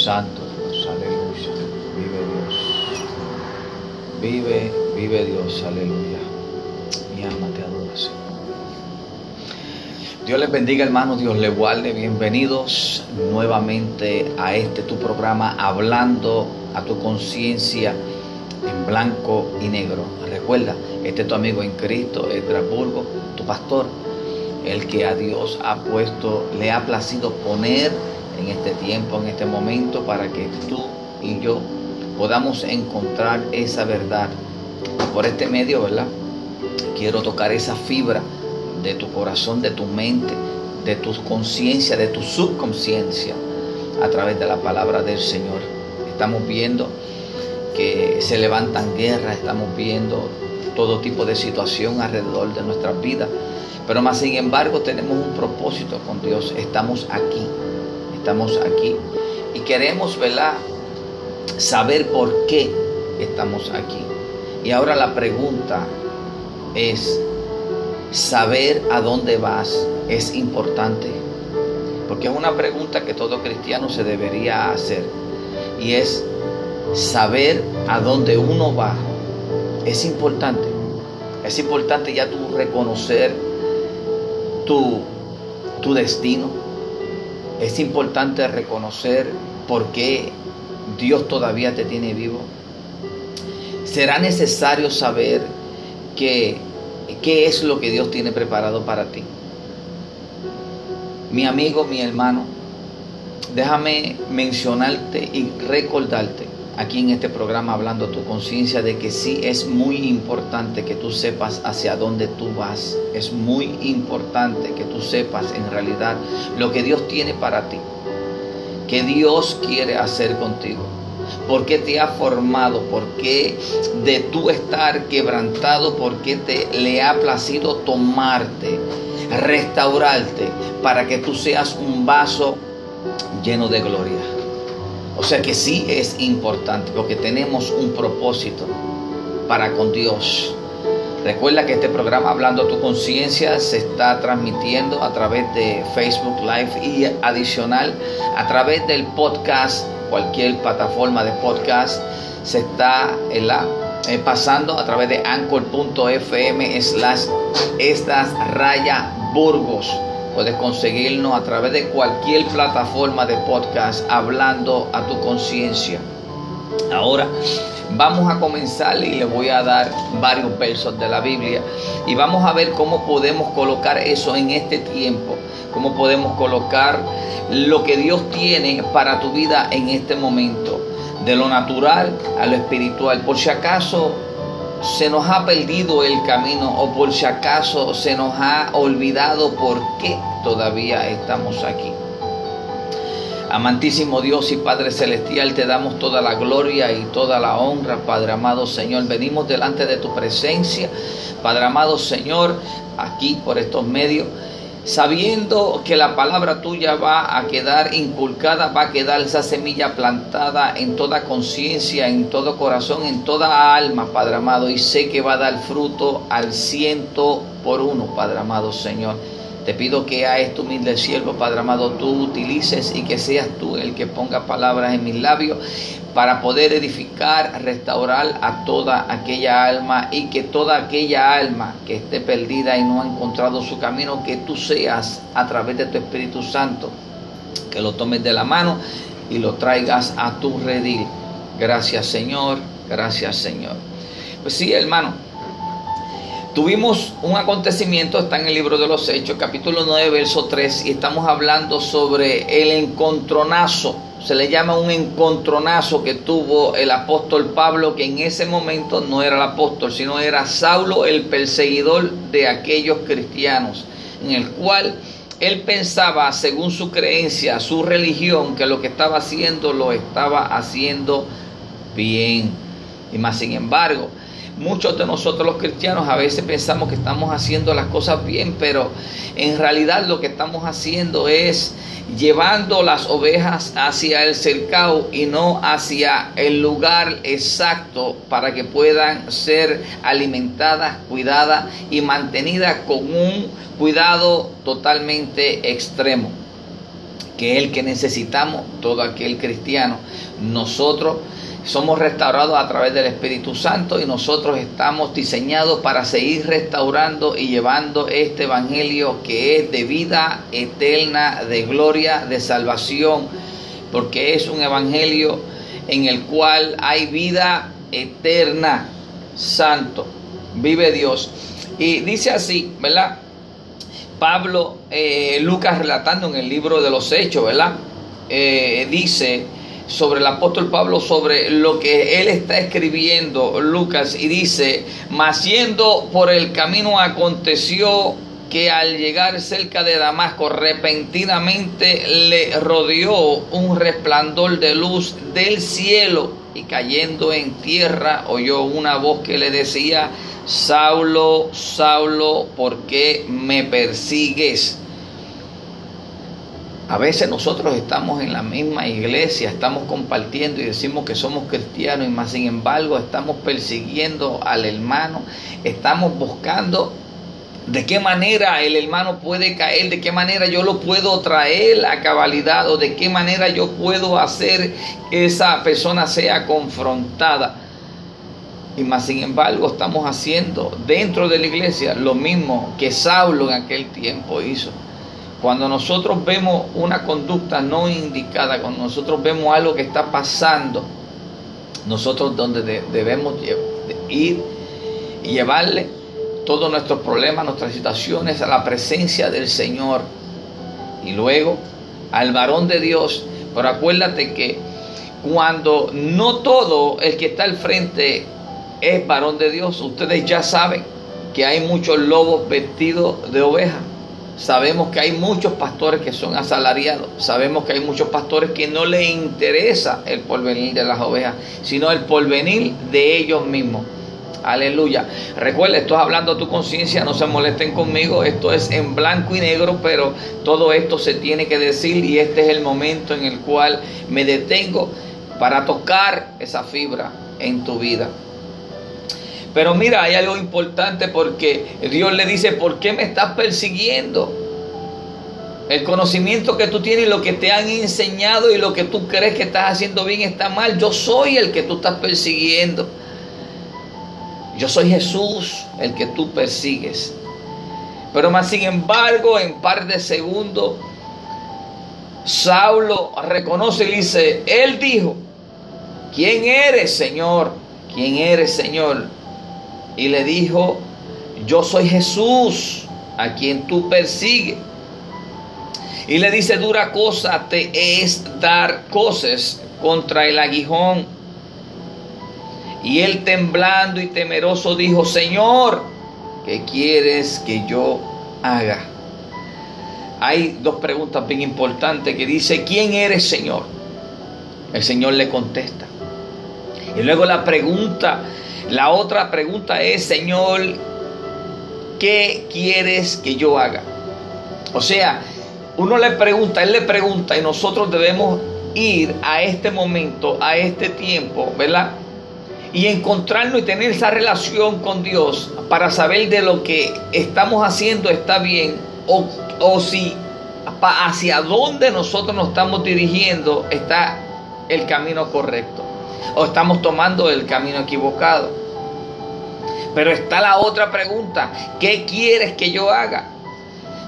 Santo Dios, aleluya. Vive Dios. Vive, vive Dios, aleluya. Mi alma te adora, Señor. Dios les bendiga, hermanos. Dios les guarde. Bienvenidos nuevamente a este tu programa, hablando a tu conciencia en blanco y negro. Recuerda, este es tu amigo en Cristo, Estrasburgo, tu pastor, el que a Dios ha puesto, le ha placido poner en este tiempo, en este momento, para que tú y yo podamos encontrar esa verdad. Por este medio, ¿verdad? Quiero tocar esa fibra de tu corazón, de tu mente, de tu conciencia, de tu subconsciencia, a través de la palabra del Señor. Estamos viendo que se levantan guerras, estamos viendo todo tipo de situación alrededor de nuestras vidas. Pero más sin embargo tenemos un propósito con Dios. Estamos aquí, estamos aquí. Y queremos, ¿verdad? Saber por qué estamos aquí. Y ahora la pregunta es, saber a dónde vas es importante. Porque es una pregunta que todo cristiano se debería hacer. Y es, saber a dónde uno va es importante. Es importante ya tú reconocer tu, tu destino. Es importante reconocer por qué Dios todavía te tiene vivo. Será necesario saber qué es lo que Dios tiene preparado para ti. Mi amigo, mi hermano, déjame mencionarte y recordarte aquí en este programa hablando tu conciencia de que sí es muy importante que tú sepas hacia dónde tú vas. Es muy importante que tú sepas en realidad lo que Dios tiene para ti. Que Dios quiere hacer contigo. ¿Por qué te ha formado? ¿Por qué de tú estar quebrantado? ¿Por qué te le ha placido tomarte, restaurarte para que tú seas un vaso lleno de gloria? O sea que sí es importante porque tenemos un propósito para con Dios. Recuerda que este programa Hablando a tu conciencia se está transmitiendo a través de Facebook Live y adicional a través del podcast, cualquier plataforma de podcast se está en la, eh, pasando a través de anchor.fm slash estas raya burgos. Puedes conseguirnos a través de cualquier plataforma de podcast hablando a tu conciencia. Ahora vamos a comenzar y le voy a dar varios versos de la Biblia y vamos a ver cómo podemos colocar eso en este tiempo, cómo podemos colocar lo que Dios tiene para tu vida en este momento, de lo natural a lo espiritual. Por si acaso se nos ha perdido el camino o por si acaso se nos ha olvidado por qué todavía estamos aquí. Amantísimo Dios y Padre Celestial, te damos toda la gloria y toda la honra, Padre amado Señor. Venimos delante de tu presencia, Padre amado Señor, aquí por estos medios sabiendo que la palabra tuya va a quedar inculcada, va a quedar esa semilla plantada en toda conciencia, en todo corazón, en toda alma, Padre amado, y sé que va a dar fruto al ciento por uno, Padre amado Señor. Te pido que a este humilde siervo, Padre amado, tú utilices y que seas tú el que ponga palabras en mis labios para poder edificar, restaurar a toda aquella alma y que toda aquella alma que esté perdida y no ha encontrado su camino, que tú seas a través de tu Espíritu Santo, que lo tomes de la mano y lo traigas a tu redil. Gracias Señor, gracias Señor. Pues sí, hermano. Tuvimos un acontecimiento, está en el libro de los Hechos, capítulo 9, verso 3, y estamos hablando sobre el encontronazo. Se le llama un encontronazo que tuvo el apóstol Pablo, que en ese momento no era el apóstol, sino era Saulo, el perseguidor de aquellos cristianos, en el cual él pensaba, según su creencia, su religión, que lo que estaba haciendo lo estaba haciendo bien. Y más sin embargo, Muchos de nosotros los cristianos a veces pensamos que estamos haciendo las cosas bien, pero en realidad lo que estamos haciendo es llevando las ovejas hacia el cercado y no hacia el lugar exacto para que puedan ser alimentadas, cuidadas y mantenidas con un cuidado totalmente extremo. que es el que necesitamos, todo aquel cristiano. Nosotros somos restaurados a través del Espíritu Santo y nosotros estamos diseñados para seguir restaurando y llevando este Evangelio que es de vida eterna, de gloria, de salvación, porque es un Evangelio en el cual hay vida eterna, santo, vive Dios. Y dice así, ¿verdad? Pablo, eh, Lucas relatando en el libro de los Hechos, ¿verdad? Eh, dice sobre el apóstol Pablo, sobre lo que él está escribiendo, Lucas, y dice, mas yendo por el camino aconteció que al llegar cerca de Damasco repentinamente le rodeó un resplandor de luz del cielo y cayendo en tierra oyó una voz que le decía, Saulo, Saulo, ¿por qué me persigues? A veces nosotros estamos en la misma iglesia, estamos compartiendo y decimos que somos cristianos y más sin embargo estamos persiguiendo al hermano, estamos buscando de qué manera el hermano puede caer, de qué manera yo lo puedo traer a cabalidad o de qué manera yo puedo hacer que esa persona sea confrontada. Y más sin embargo estamos haciendo dentro de la iglesia lo mismo que Saulo en aquel tiempo hizo. Cuando nosotros vemos una conducta no indicada, cuando nosotros vemos algo que está pasando, nosotros donde debemos ir y llevarle todos nuestros problemas, nuestras situaciones a la presencia del Señor. Y luego al varón de Dios. Pero acuérdate que cuando no todo el que está al frente es varón de Dios, ustedes ya saben que hay muchos lobos vestidos de oveja. Sabemos que hay muchos pastores que son asalariados. Sabemos que hay muchos pastores que no les interesa el porvenir de las ovejas, sino el porvenir de ellos mismos. Aleluya. Recuerda, esto es hablando a tu conciencia, no se molesten conmigo, esto es en blanco y negro, pero todo esto se tiene que decir y este es el momento en el cual me detengo para tocar esa fibra en tu vida. Pero mira, hay algo importante porque Dios le dice, ¿por qué me estás persiguiendo? El conocimiento que tú tienes lo que te han enseñado y lo que tú crees que estás haciendo bien está mal. Yo soy el que tú estás persiguiendo. Yo soy Jesús, el que tú persigues. Pero más sin embargo, en par de segundos, Saulo reconoce y dice, él dijo, ¿quién eres, Señor? ¿Quién eres, Señor? Y le dijo, yo soy Jesús a quien tú persigues. Y le dice, dura cosa te es dar cosas contra el aguijón. Y él temblando y temeroso dijo, Señor, ¿qué quieres que yo haga? Hay dos preguntas bien importantes que dice, ¿quién eres Señor? El Señor le contesta. Y luego la pregunta la otra pregunta es, Señor, ¿qué quieres que yo haga? O sea, uno le pregunta, él le pregunta y nosotros debemos ir a este momento, a este tiempo, ¿verdad? Y encontrarnos y tener esa relación con Dios para saber de lo que estamos haciendo está bien o, o si hacia dónde nosotros nos estamos dirigiendo está el camino correcto o estamos tomando el camino equivocado. Pero está la otra pregunta, ¿qué quieres que yo haga?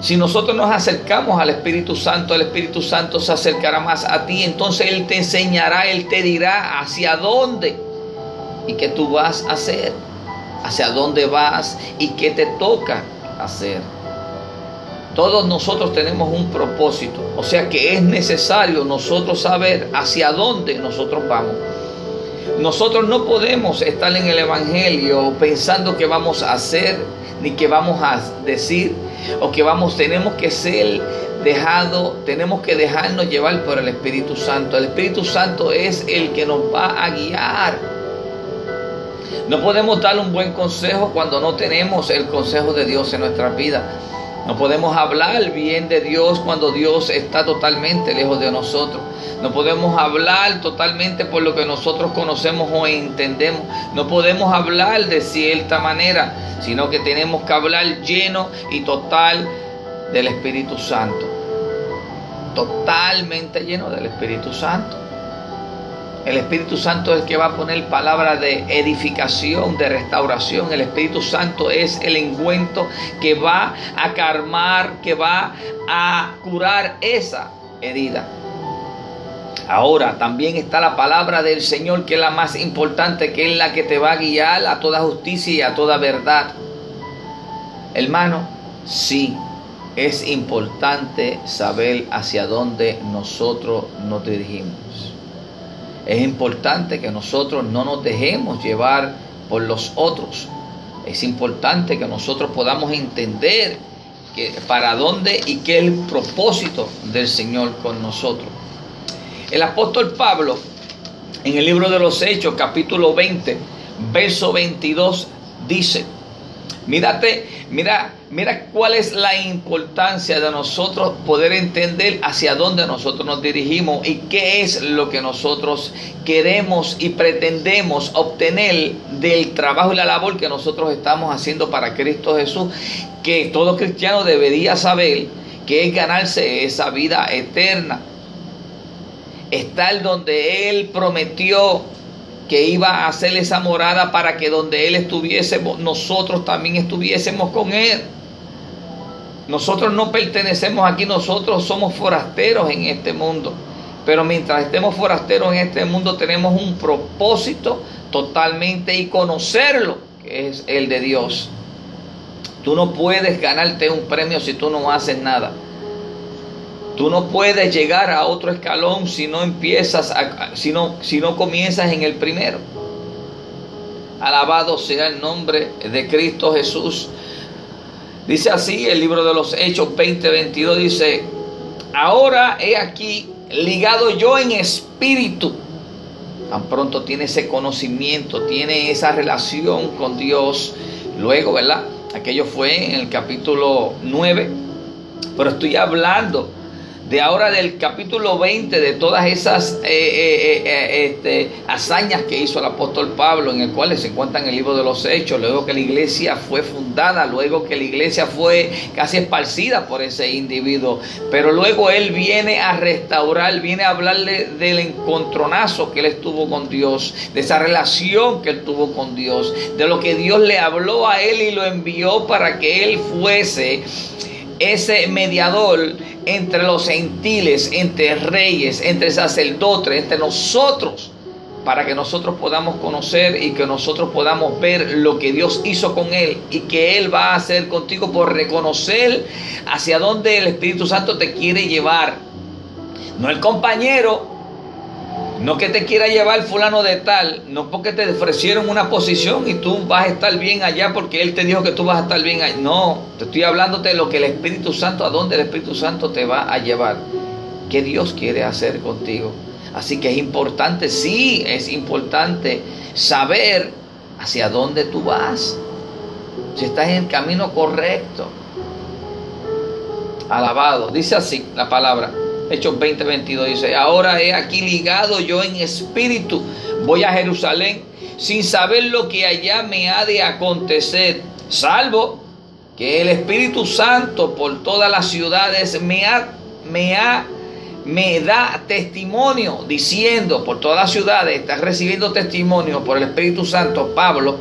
Si nosotros nos acercamos al Espíritu Santo, el Espíritu Santo se acercará más a ti, entonces Él te enseñará, Él te dirá hacia dónde y qué tú vas a hacer, hacia dónde vas y qué te toca hacer. Todos nosotros tenemos un propósito, o sea que es necesario nosotros saber hacia dónde nosotros vamos. Nosotros no podemos estar en el Evangelio pensando que vamos a hacer, ni que vamos a decir, o que vamos, tenemos que ser dejado, tenemos que dejarnos llevar por el Espíritu Santo. El Espíritu Santo es el que nos va a guiar. No podemos dar un buen consejo cuando no tenemos el consejo de Dios en nuestra vida. No podemos hablar bien de Dios cuando Dios está totalmente lejos de nosotros. No podemos hablar totalmente por lo que nosotros conocemos o entendemos. No podemos hablar de cierta manera, sino que tenemos que hablar lleno y total del Espíritu Santo. totalmente lleno del Espíritu Santo. El Espíritu Santo es el que va a poner palabras de edificación, de restauración. El Espíritu Santo es el engüento que va a calmar, que va a curar esa herida. Ahora también está la palabra del Señor que es la más importante, que es la que te va a guiar a toda justicia y a toda verdad. Hermano, sí, es importante saber hacia dónde nosotros nos dirigimos. Es importante que nosotros no nos dejemos llevar por los otros. Es importante que nosotros podamos entender para dónde y qué es el propósito del Señor con nosotros. El apóstol Pablo, en el libro de los Hechos, capítulo 20, verso 22, dice, Mírate, mira, mira cuál es la importancia de nosotros poder entender hacia dónde nosotros nos dirigimos y qué es lo que nosotros queremos y pretendemos obtener del trabajo y la labor que nosotros estamos haciendo para Cristo Jesús, que todo cristiano debería saber que es ganarse esa vida eterna. Estar donde Él prometió que iba a hacer esa morada para que donde Él estuviésemos, nosotros también estuviésemos con Él. Nosotros no pertenecemos aquí, nosotros somos forasteros en este mundo. Pero mientras estemos forasteros en este mundo tenemos un propósito totalmente y conocerlo, que es el de Dios. Tú no puedes ganarte un premio si tú no haces nada. Tú no puedes llegar a otro escalón si no empiezas, si, no, si no comienzas en el primero. Alabado sea el nombre de Cristo Jesús. Dice así el libro de los Hechos 20:22 dice, ahora he aquí ligado yo en espíritu. Tan pronto tiene ese conocimiento, tiene esa relación con Dios. Luego, ¿verdad? Aquello fue en el capítulo 9. Pero estoy hablando de ahora del capítulo 20, de todas esas eh, eh, eh, este, hazañas que hizo el apóstol Pablo, en el cual se encuentra en el libro de los Hechos, luego que la iglesia fue fundada, luego que la iglesia fue casi esparcida por ese individuo, pero luego él viene a restaurar, viene a hablarle del encontronazo que él estuvo con Dios, de esa relación que él tuvo con Dios, de lo que Dios le habló a él y lo envió para que él fuese ese mediador entre los gentiles, entre reyes, entre sacerdotes, entre nosotros, para que nosotros podamos conocer y que nosotros podamos ver lo que Dios hizo con él y que Él va a hacer contigo por reconocer hacia dónde el Espíritu Santo te quiere llevar. No el compañero, no que te quiera llevar fulano de tal, no porque te ofrecieron una posición y tú vas a estar bien allá porque Él te dijo que tú vas a estar bien allá. No, te estoy hablando de lo que el Espíritu Santo, a dónde el Espíritu Santo te va a llevar. ¿Qué Dios quiere hacer contigo? Así que es importante, sí, es importante saber hacia dónde tú vas. Si estás en el camino correcto. Alabado. Dice así la palabra. Hechos 20, 22 dice, ahora he aquí ligado yo en espíritu, voy a Jerusalén sin saber lo que allá me ha de acontecer, salvo que el Espíritu Santo por todas las ciudades me ha, me ha, me da testimonio diciendo por todas las ciudades, está recibiendo testimonio por el Espíritu Santo, Pablo,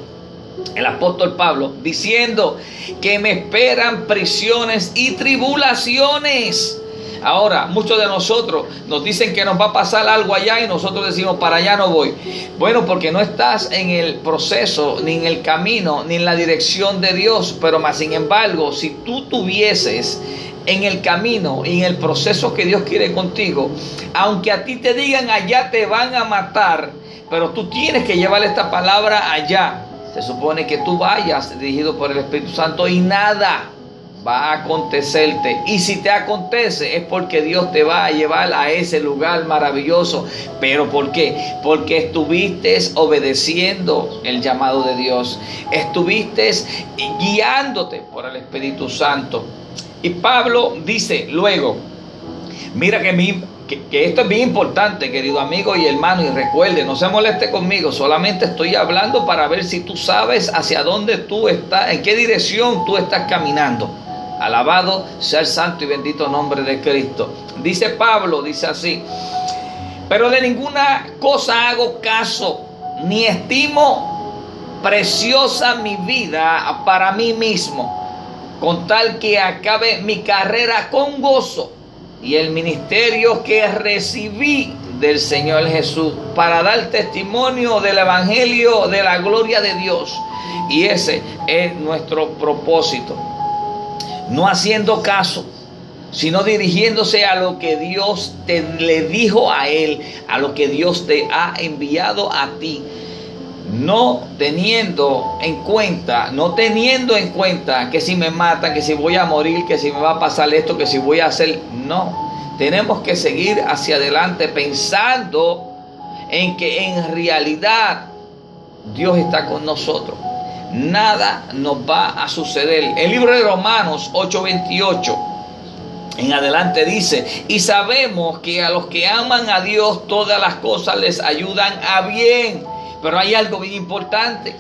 el apóstol Pablo, diciendo que me esperan prisiones y tribulaciones Ahora, muchos de nosotros nos dicen que nos va a pasar algo allá y nosotros decimos, para allá no voy. Bueno, porque no estás en el proceso, ni en el camino, ni en la dirección de Dios. Pero más sin embargo, si tú tuvieses en el camino y en el proceso que Dios quiere contigo, aunque a ti te digan allá te van a matar, pero tú tienes que llevar esta palabra allá. Se supone que tú vayas dirigido por el Espíritu Santo y nada va a acontecerte. Y si te acontece es porque Dios te va a llevar a ese lugar maravilloso. ¿Pero por qué? Porque estuviste obedeciendo el llamado de Dios. Estuviste guiándote por el Espíritu Santo. Y Pablo dice luego, mira que, mi, que, esto es bien importante, querido amigo y hermano, y recuerde, no se moleste conmigo, solamente estoy hablando para ver si tú sabes hacia dónde tú estás, en qué dirección tú estás caminando. Alabado sea el santo y bendito nombre de Cristo. Dice Pablo, dice así, pero de ninguna cosa hago caso, ni estimo preciosa mi vida para mí mismo, con tal que acabe mi carrera con gozo y el ministerio que recibí del Señor Jesús para dar testimonio del Evangelio de la gloria de Dios. Y ese es nuestro propósito. No haciendo caso, sino dirigiéndose a lo que Dios te le dijo a él, a lo que Dios te ha enviado a ti. No teniendo en cuenta, no teniendo en cuenta que si me matan, que si voy a morir, que si me va a pasar esto, que si voy a hacer, no. Tenemos que seguir hacia adelante pensando en que en realidad Dios está con nosotros. Nada nos va a suceder. El libro de Romanos 8:28 en adelante dice, y sabemos que a los que aman a Dios todas las cosas les ayudan a bien. Pero hay algo bien importante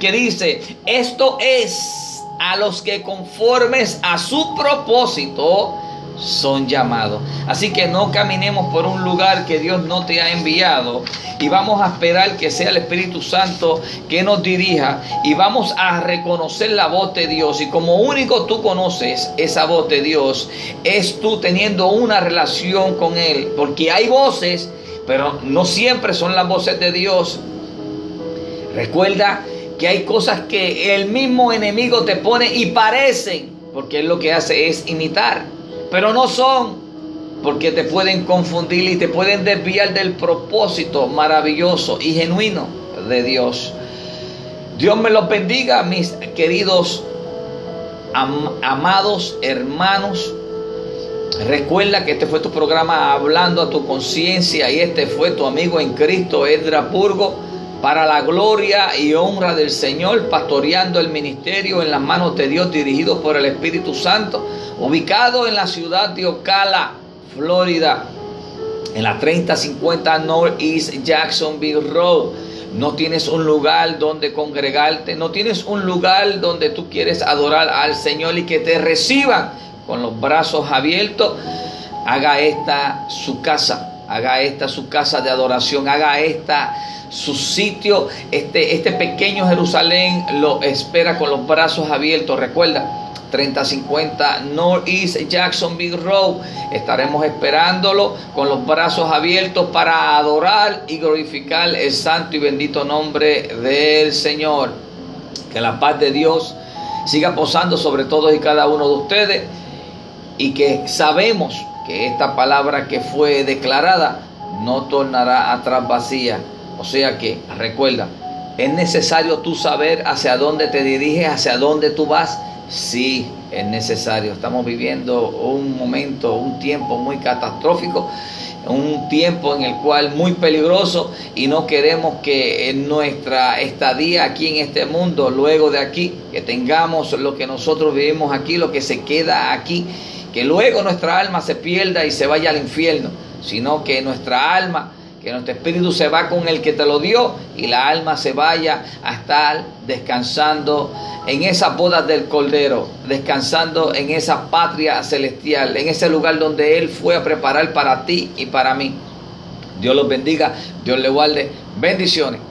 que dice, esto es a los que conformes a su propósito son llamados. Así que no caminemos por un lugar que Dios no te ha enviado y vamos a esperar que sea el Espíritu Santo que nos dirija y vamos a reconocer la voz de Dios y como único tú conoces esa voz de Dios es tú teniendo una relación con Él porque hay voces pero no siempre son las voces de Dios. Recuerda que hay cosas que el mismo enemigo te pone y parecen porque él lo que hace es imitar pero no son, porque te pueden confundir y te pueden desviar del propósito maravilloso y genuino de Dios. Dios me los bendiga, mis queridos amados hermanos. Recuerda que este fue tu programa hablando a tu conciencia y este fue tu amigo en Cristo, Edra Purgo para la gloria y honra del Señor, pastoreando el ministerio en las manos de Dios, dirigido por el Espíritu Santo, ubicado en la ciudad de Ocala, Florida, en la 3050 Northeast Jacksonville Road. No tienes un lugar donde congregarte, no tienes un lugar donde tú quieres adorar al Señor y que te reciban con los brazos abiertos. Haga esta su casa, haga esta su casa de adoración, haga esta su sitio, este, este pequeño Jerusalén lo espera con los brazos abiertos. Recuerda, 3050 Northeast Jacksonville Road. Estaremos esperándolo con los brazos abiertos para adorar y glorificar el santo y bendito nombre del Señor. Que la paz de Dios siga posando sobre todos y cada uno de ustedes y que sabemos que esta palabra que fue declarada no tornará atrás vacía o sea que, recuerda, ¿es necesario tú saber hacia dónde te diriges, hacia dónde tú vas? Sí, es necesario. Estamos viviendo un momento, un tiempo muy catastrófico, un tiempo en el cual muy peligroso y no queremos que en nuestra estadía aquí en este mundo, luego de aquí, que tengamos lo que nosotros vivimos aquí, lo que se queda aquí, que luego nuestra alma se pierda y se vaya al infierno, sino que nuestra alma que nuestro espíritu se va con el que te lo dio y la alma se vaya a estar descansando en esas bodas del Cordero, descansando en esa patria celestial, en ese lugar donde Él fue a preparar para ti y para mí. Dios los bendiga, Dios le guarde. Bendiciones.